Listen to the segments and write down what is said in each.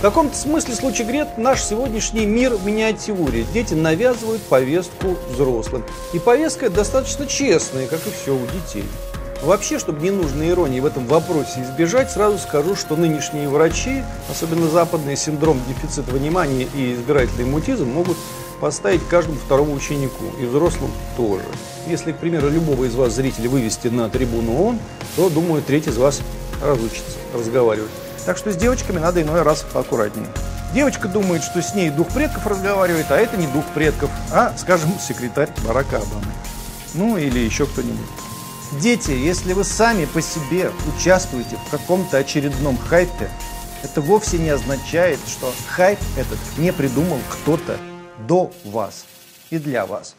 В каком-то смысле случай Грет наш сегодняшний мир в миниатюре. Дети навязывают повестку взрослым. И повестка достаточно честная, как и все у детей. Вообще, чтобы ненужной иронии в этом вопросе избежать, сразу скажу, что нынешние врачи, особенно западный синдром дефицита внимания и избирательный мутизм, могут поставить каждому второму ученику, и взрослым тоже. Если, к примеру, любого из вас зрителя вывести на трибуну ООН, то, думаю, треть из вас разучится разговаривать. Так что с девочками надо иной раз поаккуратнее. Девочка думает, что с ней дух предков разговаривает, а это не дух предков, а, скажем, секретарь Барака Обамы. Ну или еще кто-нибудь. Дети, если вы сами по себе участвуете в каком-то очередном хайпе, это вовсе не означает, что хайп этот не придумал кто-то до вас и для вас.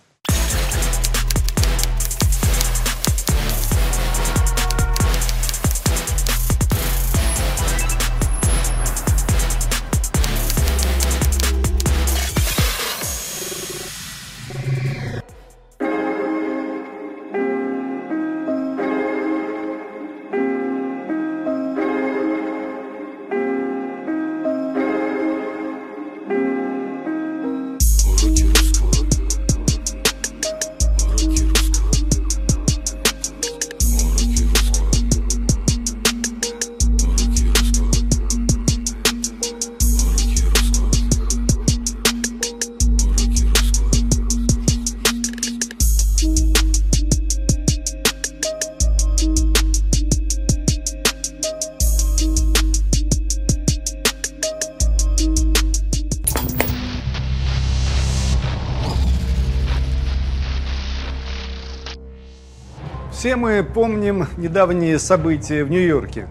Все мы помним недавние события в Нью-Йорке,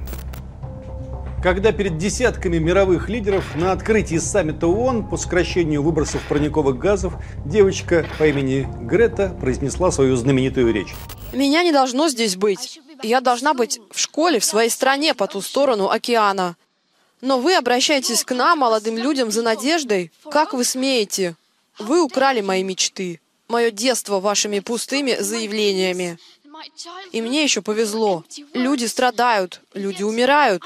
когда перед десятками мировых лидеров на открытии саммита ООН по сокращению выбросов парниковых газов девочка по имени Грета произнесла свою знаменитую речь. Меня не должно здесь быть. Я должна быть в школе в своей стране по ту сторону океана. Но вы обращаетесь к нам, молодым людям, за надеждой. Как вы смеете? Вы украли мои мечты, мое детство вашими пустыми заявлениями. И мне еще повезло. Люди страдают, люди умирают.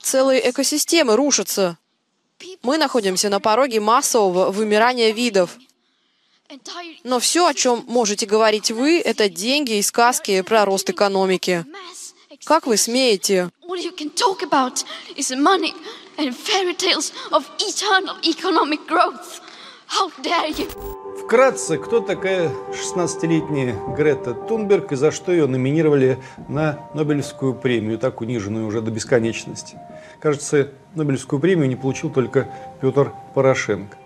Целые экосистемы рушатся. Мы находимся на пороге массового вымирания видов. Но все, о чем можете говорить вы, это деньги и сказки про рост экономики. Как вы смеете? How dare you? Вкратце, кто такая 16-летняя Грета Тунберг и за что ее номинировали на Нобелевскую премию, так униженную уже до бесконечности? Кажется, Нобелевскую премию не получил только Петр Порошенко.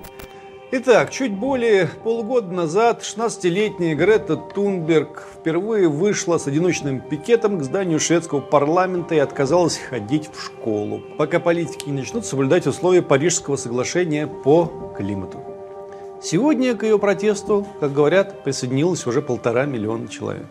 Итак, чуть более полугода назад 16-летняя Грета Тунберг впервые вышла с одиночным пикетом к зданию шведского парламента и отказалась ходить в школу, пока политики не начнут соблюдать условия Парижского соглашения по климату. Сегодня к ее протесту, как говорят, присоединилось уже полтора миллиона человек.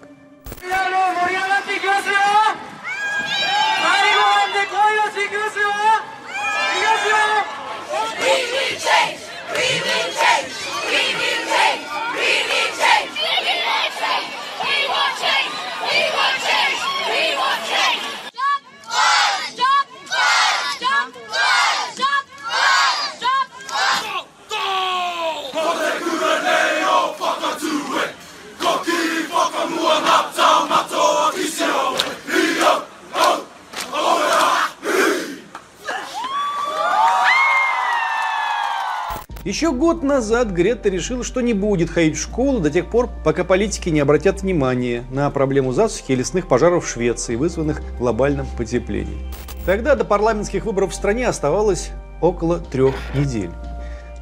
Еще год назад Грета решила, что не будет ходить в школу до тех пор, пока политики не обратят внимание на проблему засухи и лесных пожаров в Швеции, вызванных глобальным потеплением. Тогда до парламентских выборов в стране оставалось около трех недель.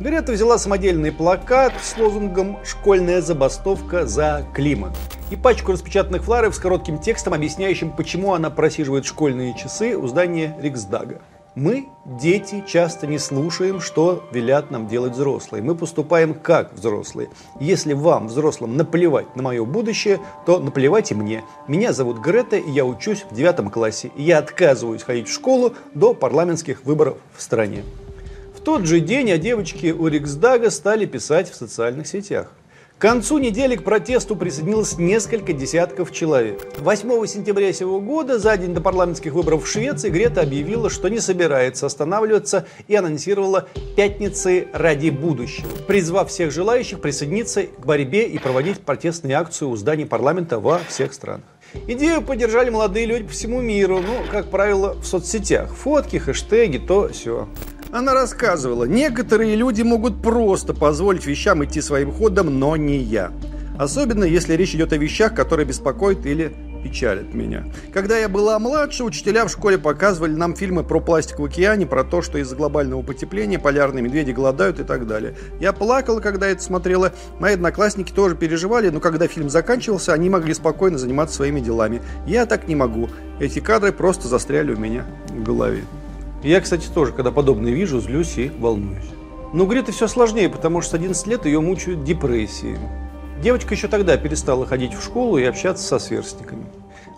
Грета взяла самодельный плакат с лозунгом «Школьная забастовка за климат» и пачку распечатанных флаеров с коротким текстом, объясняющим, почему она просиживает школьные часы у здания Риксдага. Мы, дети, часто не слушаем, что велят нам делать взрослые. Мы поступаем как взрослые. Если вам, взрослым, наплевать на мое будущее, то наплевать и мне. Меня зовут Грета, и я учусь в девятом классе. И я отказываюсь ходить в школу до парламентских выборов в стране. В тот же день о девочке у Риксдага стали писать в социальных сетях. Концу недели к протесту присоединилось несколько десятков человек. 8 сентября сего года, за день до парламентских выборов в Швеции, Грета объявила, что не собирается останавливаться и анонсировала «Пятницы ради будущего», призвав всех желающих присоединиться к борьбе и проводить протестные акции у зданий парламента во всех странах. Идею поддержали молодые люди по всему миру, ну, как правило, в соцсетях. Фотки, хэштеги, то все. Она рассказывала, некоторые люди могут просто позволить вещам идти своим ходом, но не я. Особенно, если речь идет о вещах, которые беспокоят или печалят меня. Когда я была младше, учителя в школе показывали нам фильмы про пластик в океане, про то, что из-за глобального потепления полярные медведи голодают и так далее. Я плакала, когда это смотрела. Мои одноклассники тоже переживали, но когда фильм заканчивался, они могли спокойно заниматься своими делами. Я так не могу. Эти кадры просто застряли у меня в голове. Я, кстати, тоже, когда подобное вижу, злюсь и волнуюсь. Но у Греты все сложнее, потому что с 11 лет ее мучают депрессии. Девочка еще тогда перестала ходить в школу и общаться со сверстниками.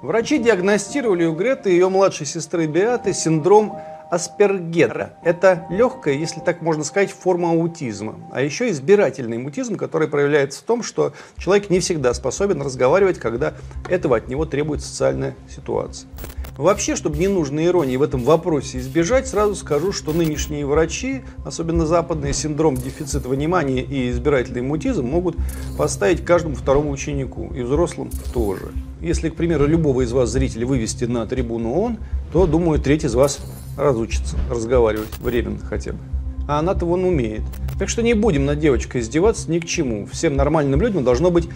Врачи диагностировали у Греты и ее младшей сестры Беаты синдром Аспергера. Это легкая, если так можно сказать, форма аутизма. А еще избирательный мутизм, который проявляется в том, что человек не всегда способен разговаривать, когда этого от него требует социальная ситуация. Вообще, чтобы ненужной иронии в этом вопросе избежать, сразу скажу, что нынешние врачи, особенно западные, синдром дефицита внимания и избирательный мутизм могут поставить каждому второму ученику, и взрослым тоже. Если, к примеру, любого из вас зрителей вывести на трибуну ООН, то, думаю, треть из вас разучится разговаривать временно хотя бы. А она-то вон умеет. Так что не будем над девочкой издеваться ни к чему. Всем нормальным людям должно быть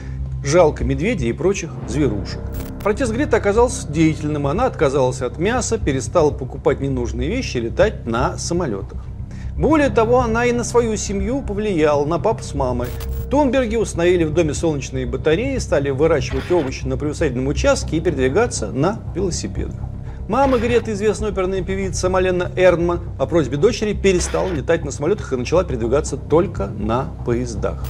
жалко медведей и прочих зверушек. Протест Греты оказался деятельным. Она отказалась от мяса, перестала покупать ненужные вещи и летать на самолетах. Более того, она и на свою семью повлияла, на папу с мамой. Тунберги установили в доме солнечные батареи, стали выращивать овощи на приусадебном участке и передвигаться на велосипедах. Мама Греты, известная оперная певица Малена Эрнман, по просьбе дочери перестала летать на самолетах и начала передвигаться только на поездах.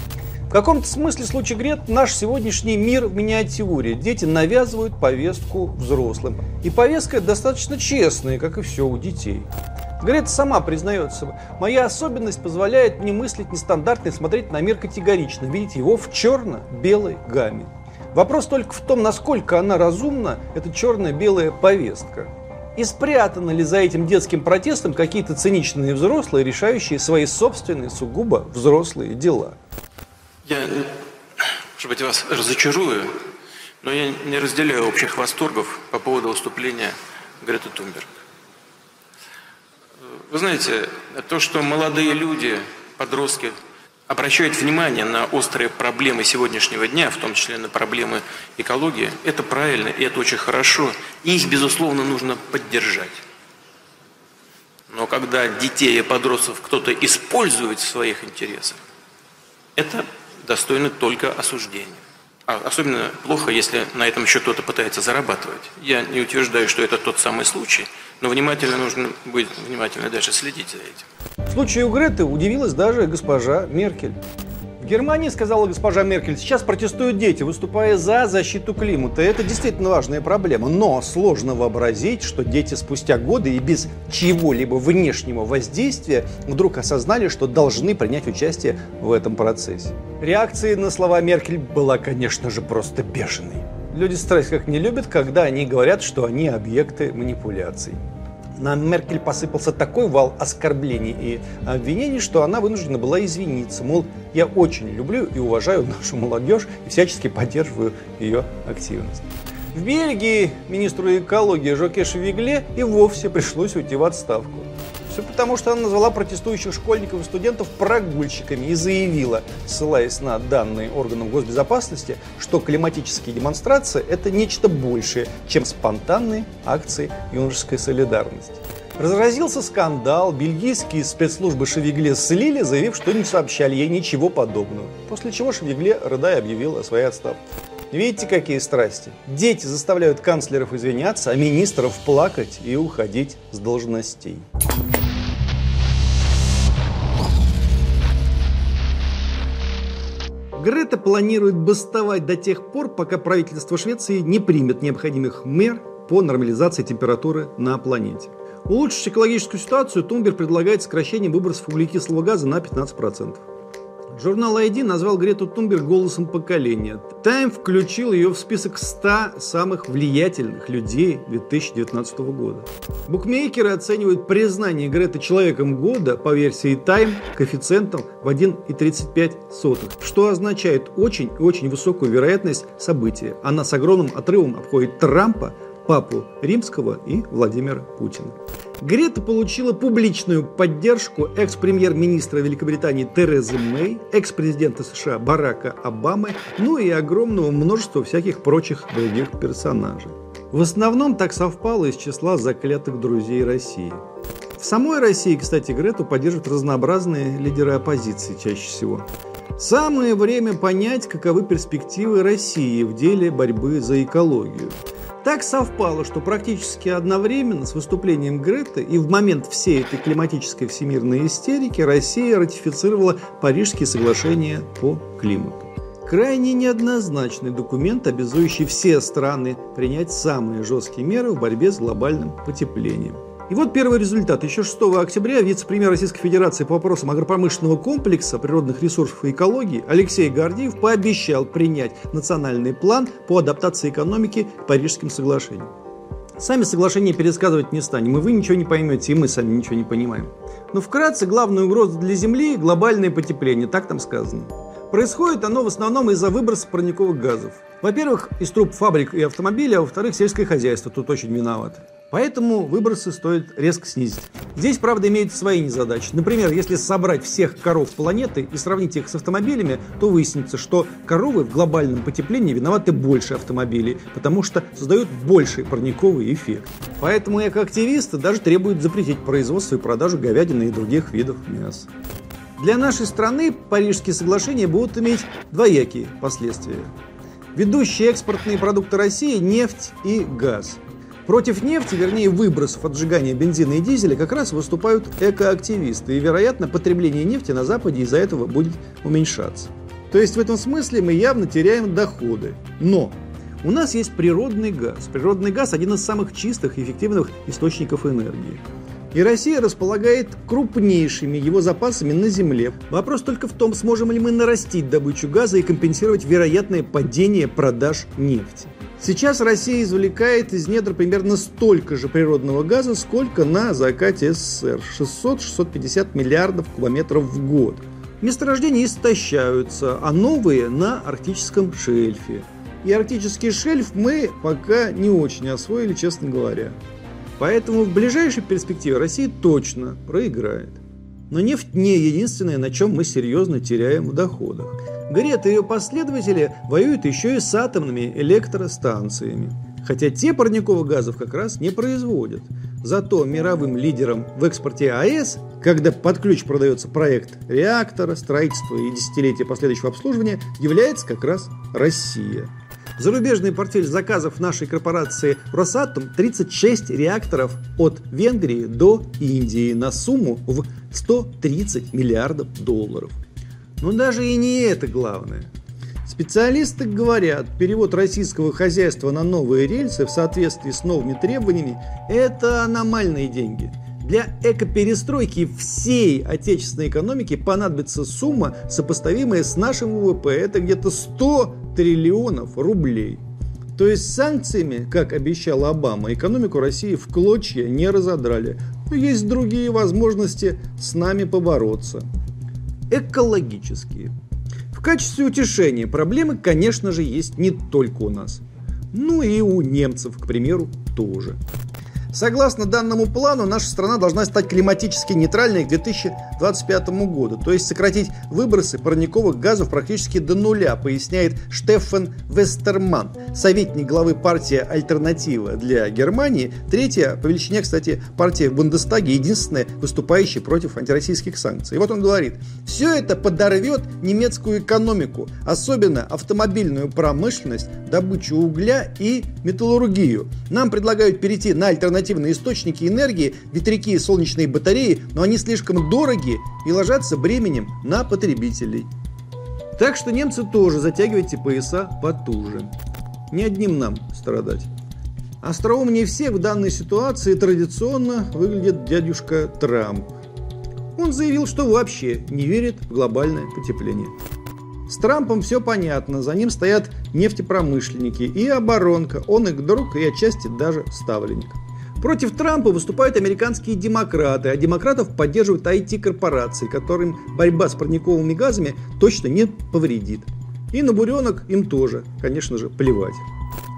В каком-то смысле случай Грет наш сегодняшний мир в миниатюре. Дети навязывают повестку взрослым. И повестка достаточно честная, как и все у детей. Грета сама признается, моя особенность позволяет мне мыслить нестандартно и смотреть на мир категорично, видеть его в черно-белой гамме. Вопрос только в том, насколько она разумна, эта черно-белая повестка. И спрятаны ли за этим детским протестом какие-то циничные взрослые, решающие свои собственные сугубо взрослые дела. Я, может быть, вас разочарую, но я не разделяю общих восторгов по поводу выступления Греты Тунберг. Вы знаете, то, что молодые люди, подростки, обращают внимание на острые проблемы сегодняшнего дня, в том числе на проблемы экологии, это правильно и это очень хорошо. И их, безусловно, нужно поддержать. Но когда детей и подростков кто-то использует в своих интересах, это достойны только осуждения. А особенно плохо, если на этом еще кто-то пытается зарабатывать. Я не утверждаю, что это тот самый случай, но внимательно нужно быть внимательно дальше следить за этим. В случае у Греты удивилась даже госпожа Меркель. Германии, сказала госпожа Меркель, сейчас протестуют дети, выступая за защиту климата. Это действительно важная проблема. Но сложно вообразить, что дети спустя годы и без чего-либо внешнего воздействия вдруг осознали, что должны принять участие в этом процессе. Реакция на слова Меркель была, конечно же, просто бешеной. Люди страсть как не любят, когда они говорят, что они объекты манипуляций на Меркель посыпался такой вал оскорблений и обвинений, что она вынуждена была извиниться. Мол, я очень люблю и уважаю нашу молодежь и всячески поддерживаю ее активность. В Бельгии министру экологии Жоке Шевигле и вовсе пришлось уйти в отставку. Все потому, что она назвала протестующих школьников и студентов прогульщиками и заявила, ссылаясь на данные органов госбезопасности, что климатические демонстрации – это нечто большее, чем спонтанные акции юношеской солидарности. Разразился скандал, бельгийские спецслужбы Шевигле слили, заявив, что не сообщали ей ничего подобного. После чего Шевигле, рыдая, объявил о своей отставке. Видите, какие страсти? Дети заставляют канцлеров извиняться, а министров плакать и уходить с должностей. Грета планирует бастовать до тех пор, пока правительство Швеции не примет необходимых мер по нормализации температуры на планете. Улучшить экологическую ситуацию Тунберг предлагает сокращение выбросов углекислого газа на 15%. Журнал ID назвал Грету Тунберг голосом поколения. Time включил ее в список 100 самых влиятельных людей 2019 года. Букмекеры оценивают признание Греты человеком года по версии Time коэффициентом в 1,35, что означает очень и очень высокую вероятность события. Она с огромным отрывом обходит Трампа, папу Римского и Владимира Путина. Грета получила публичную поддержку экс-премьер-министра Великобритании Терезы Мэй, экс-президента США Барака Обамы, ну и огромного множества всяких прочих других персонажей. В основном так совпало из числа заклятых друзей России. В самой России, кстати, Грету поддерживают разнообразные лидеры оппозиции чаще всего. Самое время понять, каковы перспективы России в деле борьбы за экологию. Так совпало, что практически одновременно с выступлением Греты и в момент всей этой климатической всемирной истерики Россия ратифицировала Парижские соглашения по климату. Крайне неоднозначный документ, обязующий все страны принять самые жесткие меры в борьбе с глобальным потеплением. И вот первый результат. Еще 6 октября вице-премьер Российской Федерации по вопросам агропромышленного комплекса природных ресурсов и экологии Алексей Гордиев пообещал принять национальный план по адаптации экономики к Парижским соглашениям. Сами соглашения пересказывать не станем, и вы ничего не поймете, и мы сами ничего не понимаем. Но вкратце, главная угроза для Земли – глобальное потепление, так там сказано. Происходит оно в основном из-за выброса парниковых газов. Во-первых, из труб фабрик и автомобилей, а во-вторых, сельское хозяйство тут очень виновато. Поэтому выбросы стоит резко снизить. Здесь, правда, имеют свои незадачи. Например, если собрать всех коров планеты и сравнить их с автомобилями, то выяснится, что коровы в глобальном потеплении виноваты больше автомобилей, потому что создают больший парниковый эффект. Поэтому экоактивисты даже требуют запретить производство и продажу говядины и других видов мяса. Для нашей страны Парижские соглашения будут иметь двоякие последствия. Ведущие экспортные продукты России – нефть и газ – Против нефти, вернее выбросов от сжигания бензина и дизеля, как раз выступают экоактивисты. И, вероятно, потребление нефти на Западе из-за этого будет уменьшаться. То есть в этом смысле мы явно теряем доходы. Но у нас есть природный газ. Природный газ один из самых чистых и эффективных источников энергии. И Россия располагает крупнейшими его запасами на Земле. Вопрос только в том, сможем ли мы нарастить добычу газа и компенсировать вероятное падение продаж нефти. Сейчас Россия извлекает из недр примерно столько же природного газа, сколько на закате СССР – 600-650 миллиардов кубометров в год. Месторождения истощаются, а новые на арктическом шельфе. И арктический шельф мы пока не очень освоили, честно говоря. Поэтому в ближайшей перспективе Россия точно проиграет. Но нефть не единственное, на чем мы серьезно теряем в доходах. Грета и ее последователи воюют еще и с атомными электростанциями. Хотя те парниковых газов как раз не производят. Зато мировым лидером в экспорте АЭС, когда под ключ продается проект реактора, строительства и десятилетия последующего обслуживания, является как раз Россия. Зарубежный портфель заказов нашей корпорации Росатом 36 реакторов от Венгрии до Индии на сумму в 130 миллиардов долларов. Но даже и не это главное. Специалисты говорят, перевод российского хозяйства на новые рельсы в соответствии с новыми требованиями – это аномальные деньги. Для экоперестройки всей отечественной экономики понадобится сумма, сопоставимая с нашим ВВП. Это где-то 100 триллионов рублей. То есть санкциями, как обещал Обама, экономику России в клочья не разодрали. Но есть другие возможности с нами побороться экологические. В качестве утешения проблемы, конечно же, есть не только у нас. Ну и у немцев, к примеру, тоже. Согласно данному плану, наша страна должна стать климатически нейтральной к 2025 году, то есть сократить выбросы парниковых газов практически до нуля, поясняет Штефан Вестерман, советник главы партии «Альтернатива для Германии», третья по величине, кстати, партия в Бундестаге, единственная выступающая против антироссийских санкций. И вот он говорит, все это подорвет немецкую экономику, особенно автомобильную промышленность, добычу угля и металлургию. Нам предлагают перейти на альтернативу альтернативные источники энергии, ветряки и солнечные батареи, но они слишком дороги и ложатся бременем на потребителей. Так что немцы тоже затягивайте пояса потуже. Не одним нам страдать. Остроумнее всех в данной ситуации традиционно выглядит дядюшка Трамп. Он заявил, что вообще не верит в глобальное потепление. С Трампом все понятно, за ним стоят нефтепромышленники и оборонка, он их друг и отчасти даже ставленник. Против Трампа выступают американские демократы, а демократов поддерживают IT-корпорации, которым борьба с парниковыми газами точно не повредит. И на буренок им тоже, конечно же, плевать.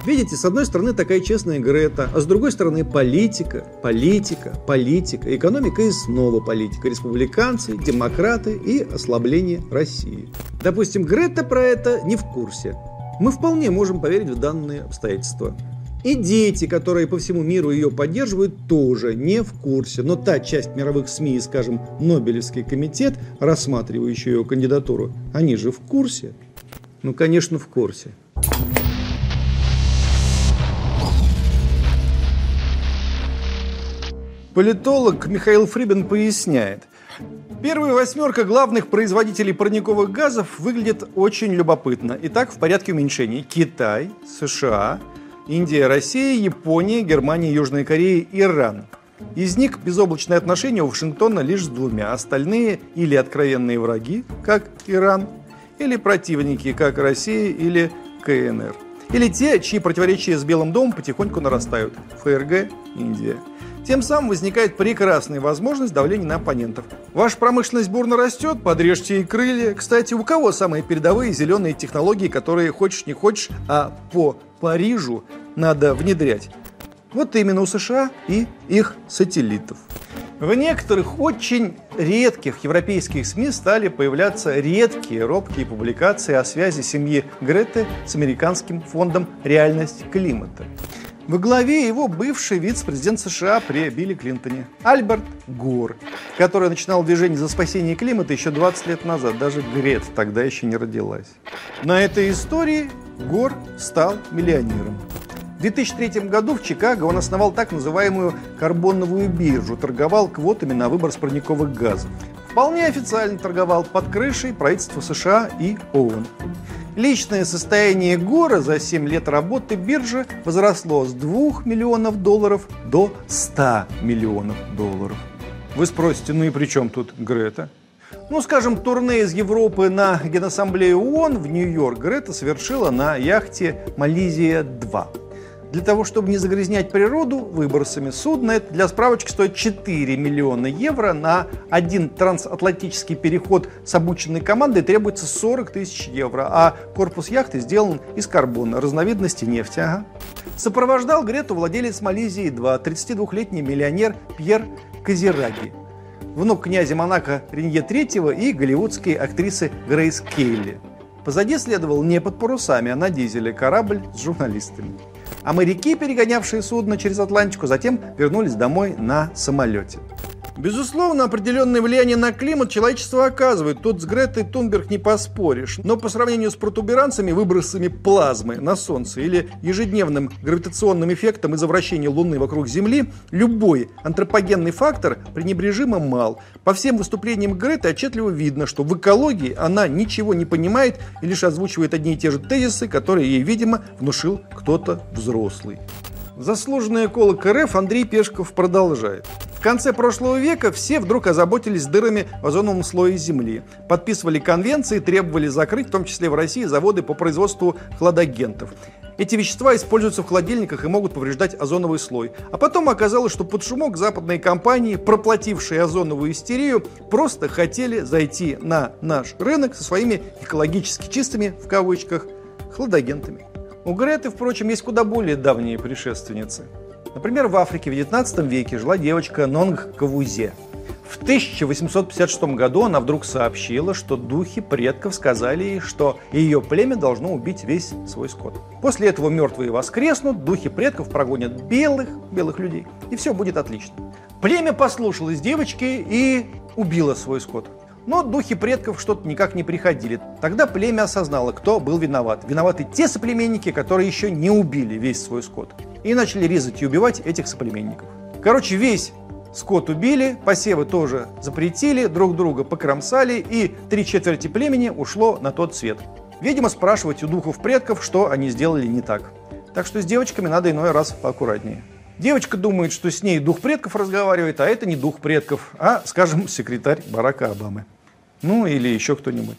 Видите, с одной стороны такая честная Грета, а с другой стороны политика, политика, политика, экономика и снова политика. Республиканцы, демократы и ослабление России. Допустим, Грета про это не в курсе. Мы вполне можем поверить в данные обстоятельства. И дети, которые по всему миру ее поддерживают, тоже не в курсе. Но та часть мировых СМИ, скажем, Нобелевский комитет, рассматривающий ее кандидатуру, они же в курсе. Ну, конечно, в курсе. Политолог Михаил Фрибин поясняет. Первая восьмерка главных производителей парниковых газов выглядит очень любопытно. Итак, в порядке уменьшения. Китай, США, Индия, Россия, Япония, Германия, Южная Корея, Иран. Из них безоблачные отношения у Вашингтона лишь с двумя. Остальные или откровенные враги, как Иран, или противники, как Россия или КНР. Или те, чьи противоречия с Белым домом потихоньку нарастают. ФРГ, Индия. Тем самым возникает прекрасная возможность давления на оппонентов. Ваша промышленность бурно растет, подрежьте ей крылья. Кстати, у кого самые передовые зеленые технологии, которые хочешь не хочешь, а по Парижу надо внедрять? Вот именно у США и их сателлитов. В некоторых очень редких европейских СМИ стали появляться редкие робкие публикации о связи семьи Греты с американским фондом «Реальность климата». Во главе его бывший вице-президент США при Билли Клинтоне Альберт Гор, который начинал движение за спасение климата еще 20 лет назад. Даже Грет тогда еще не родилась. На этой истории Гор стал миллионером. В 2003 году в Чикаго он основал так называемую карбоновую биржу, торговал квотами на выбор парниковых газов. Вполне официально торговал под крышей правительства США и ООН. Личное состояние Гора за 7 лет работы биржи возросло с 2 миллионов долларов до 100 миллионов долларов. Вы спросите, ну и при чем тут Грета? Ну, скажем, турне из Европы на Генассамблею ООН в Нью-Йорк Грета совершила на яхте «Мализия-2». Для того, чтобы не загрязнять природу выбросами судна, это для справочки стоит 4 миллиона евро. На один трансатлантический переход с обученной командой требуется 40 тысяч евро, а корпус яхты сделан из карбона, разновидности нефти. Ага. Сопровождал Грету владелец Малайзии-2, 32-летний миллионер Пьер Казираги, внук князя Монако Ренье III и голливудской актрисы Грейс Кейли. Позади следовал не под парусами, а на дизеле корабль с журналистами. А моряки, перегонявшие судно через Атлантику, затем вернулись домой на самолете. Безусловно, определенное влияние на климат человечество оказывает. Тут с Гретой Тунберг не поспоришь. Но по сравнению с протуберанцами, выбросами плазмы на Солнце или ежедневным гравитационным эффектом из-за вращения Луны вокруг Земли, любой антропогенный фактор пренебрежимо мал. По всем выступлениям Греты отчетливо видно, что в экологии она ничего не понимает и лишь озвучивает одни и те же тезисы, которые ей, видимо, внушил кто-то взрослый. Заслуженный эколог РФ Андрей Пешков продолжает. В конце прошлого века все вдруг озаботились дырами в озоновом слое Земли, подписывали конвенции, требовали закрыть, в том числе в России, заводы по производству хладагентов. Эти вещества используются в холодильниках и могут повреждать озоновый слой. А потом оказалось, что под шумок западные компании, проплатившие озоновую истерию, просто хотели зайти на наш рынок со своими экологически чистыми, в кавычках, хладагентами. У Греты, впрочем, есть куда более давние предшественницы – Например, в Африке в 19 веке жила девочка Нонг Кавузе. В 1856 году она вдруг сообщила, что духи предков сказали ей, что ее племя должно убить весь свой скот. После этого мертвые воскреснут, духи предков прогонят белых, белых людей, и все будет отлично. Племя послушалось девочки и убило свой скот. Но духи предков что-то никак не приходили. Тогда племя осознало, кто был виноват. Виноваты те соплеменники, которые еще не убили весь свой скот. И начали резать и убивать этих соплеменников. Короче, весь скот убили, посевы тоже запретили, друг друга покромсали, и три четверти племени ушло на тот свет. Видимо, спрашивать у духов предков, что они сделали не так. Так что с девочками надо иной раз поаккуратнее. Девочка думает, что с ней дух предков разговаривает, а это не дух предков, а, скажем, секретарь Барака Обамы. Ну или еще кто-нибудь.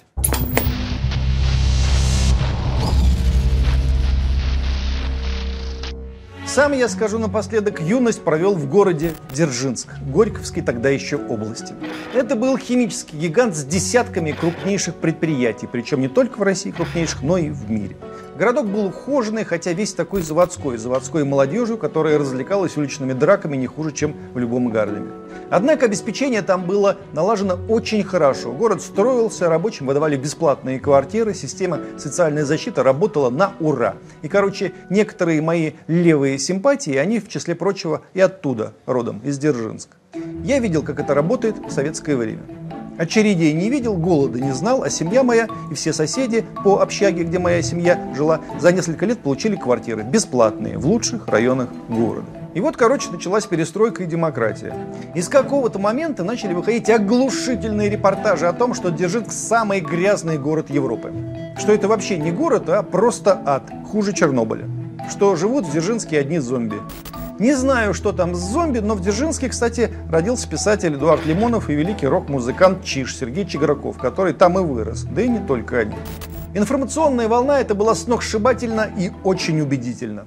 Сам я скажу напоследок, юность провел в городе Дзержинск, Горьковской тогда еще области. Это был химический гигант с десятками крупнейших предприятий, причем не только в России крупнейших, но и в мире. Городок был ухоженный, хотя весь такой заводской, заводской молодежью, которая развлекалась уличными драками не хуже, чем в любом Гарлеме. Однако обеспечение там было налажено очень хорошо. Город строился, рабочим выдавали бесплатные квартиры, система социальной защиты работала на ура. И, короче, некоторые мои левые симпатии, они, в числе прочего, и оттуда, родом, из Дзержинска. Я видел, как это работает в советское время. Очередей не видел, голода не знал, а семья моя и все соседи по общаге, где моя семья жила, за несколько лет получили квартиры бесплатные в лучших районах города. И вот, короче, началась перестройка и демократия. И с какого-то момента начали выходить оглушительные репортажи о том, что Дзержинск – самый грязный город Европы. Что это вообще не город, а просто ад, хуже Чернобыля. Что живут в Дзержинске одни зомби. Не знаю, что там с зомби, но в Дзержинске, кстати, родился писатель Эдуард Лимонов и великий рок-музыкант Чиш Сергей Чиграков, который там и вырос, да и не только они. Информационная волна это была сногсшибательно и очень убедительно.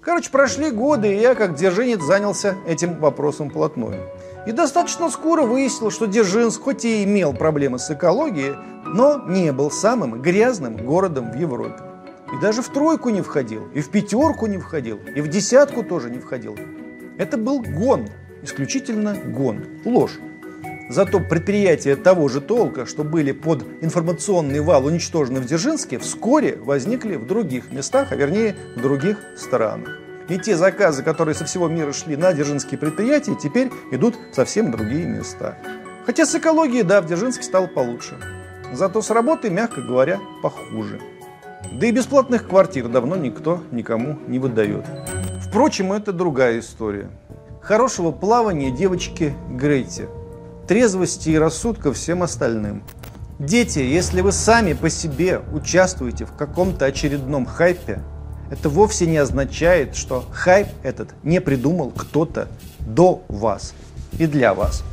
Короче, прошли годы, и я, как дзержинец, занялся этим вопросом плотной. И достаточно скоро выяснилось, что Дзержинск хоть и имел проблемы с экологией, но не был самым грязным городом в Европе. И даже в тройку не входил, и в пятерку не входил, и в десятку тоже не входил. Это был гон, исключительно гон, ложь. Зато предприятия того же толка, что были под информационный вал уничтожены в Дзержинске, вскоре возникли в других местах, а вернее в других странах. И те заказы, которые со всего мира шли на дзержинские предприятия, теперь идут в совсем другие места. Хотя с экологией, да, в Дзержинске стало получше. Зато с работой, мягко говоря, похуже. Да и бесплатных квартир давно никто никому не выдает. Впрочем, это другая история. Хорошего плавания девочке Грейте. Трезвости и рассудка всем остальным. Дети, если вы сами по себе участвуете в каком-то очередном хайпе, это вовсе не означает, что хайп этот не придумал кто-то до вас и для вас.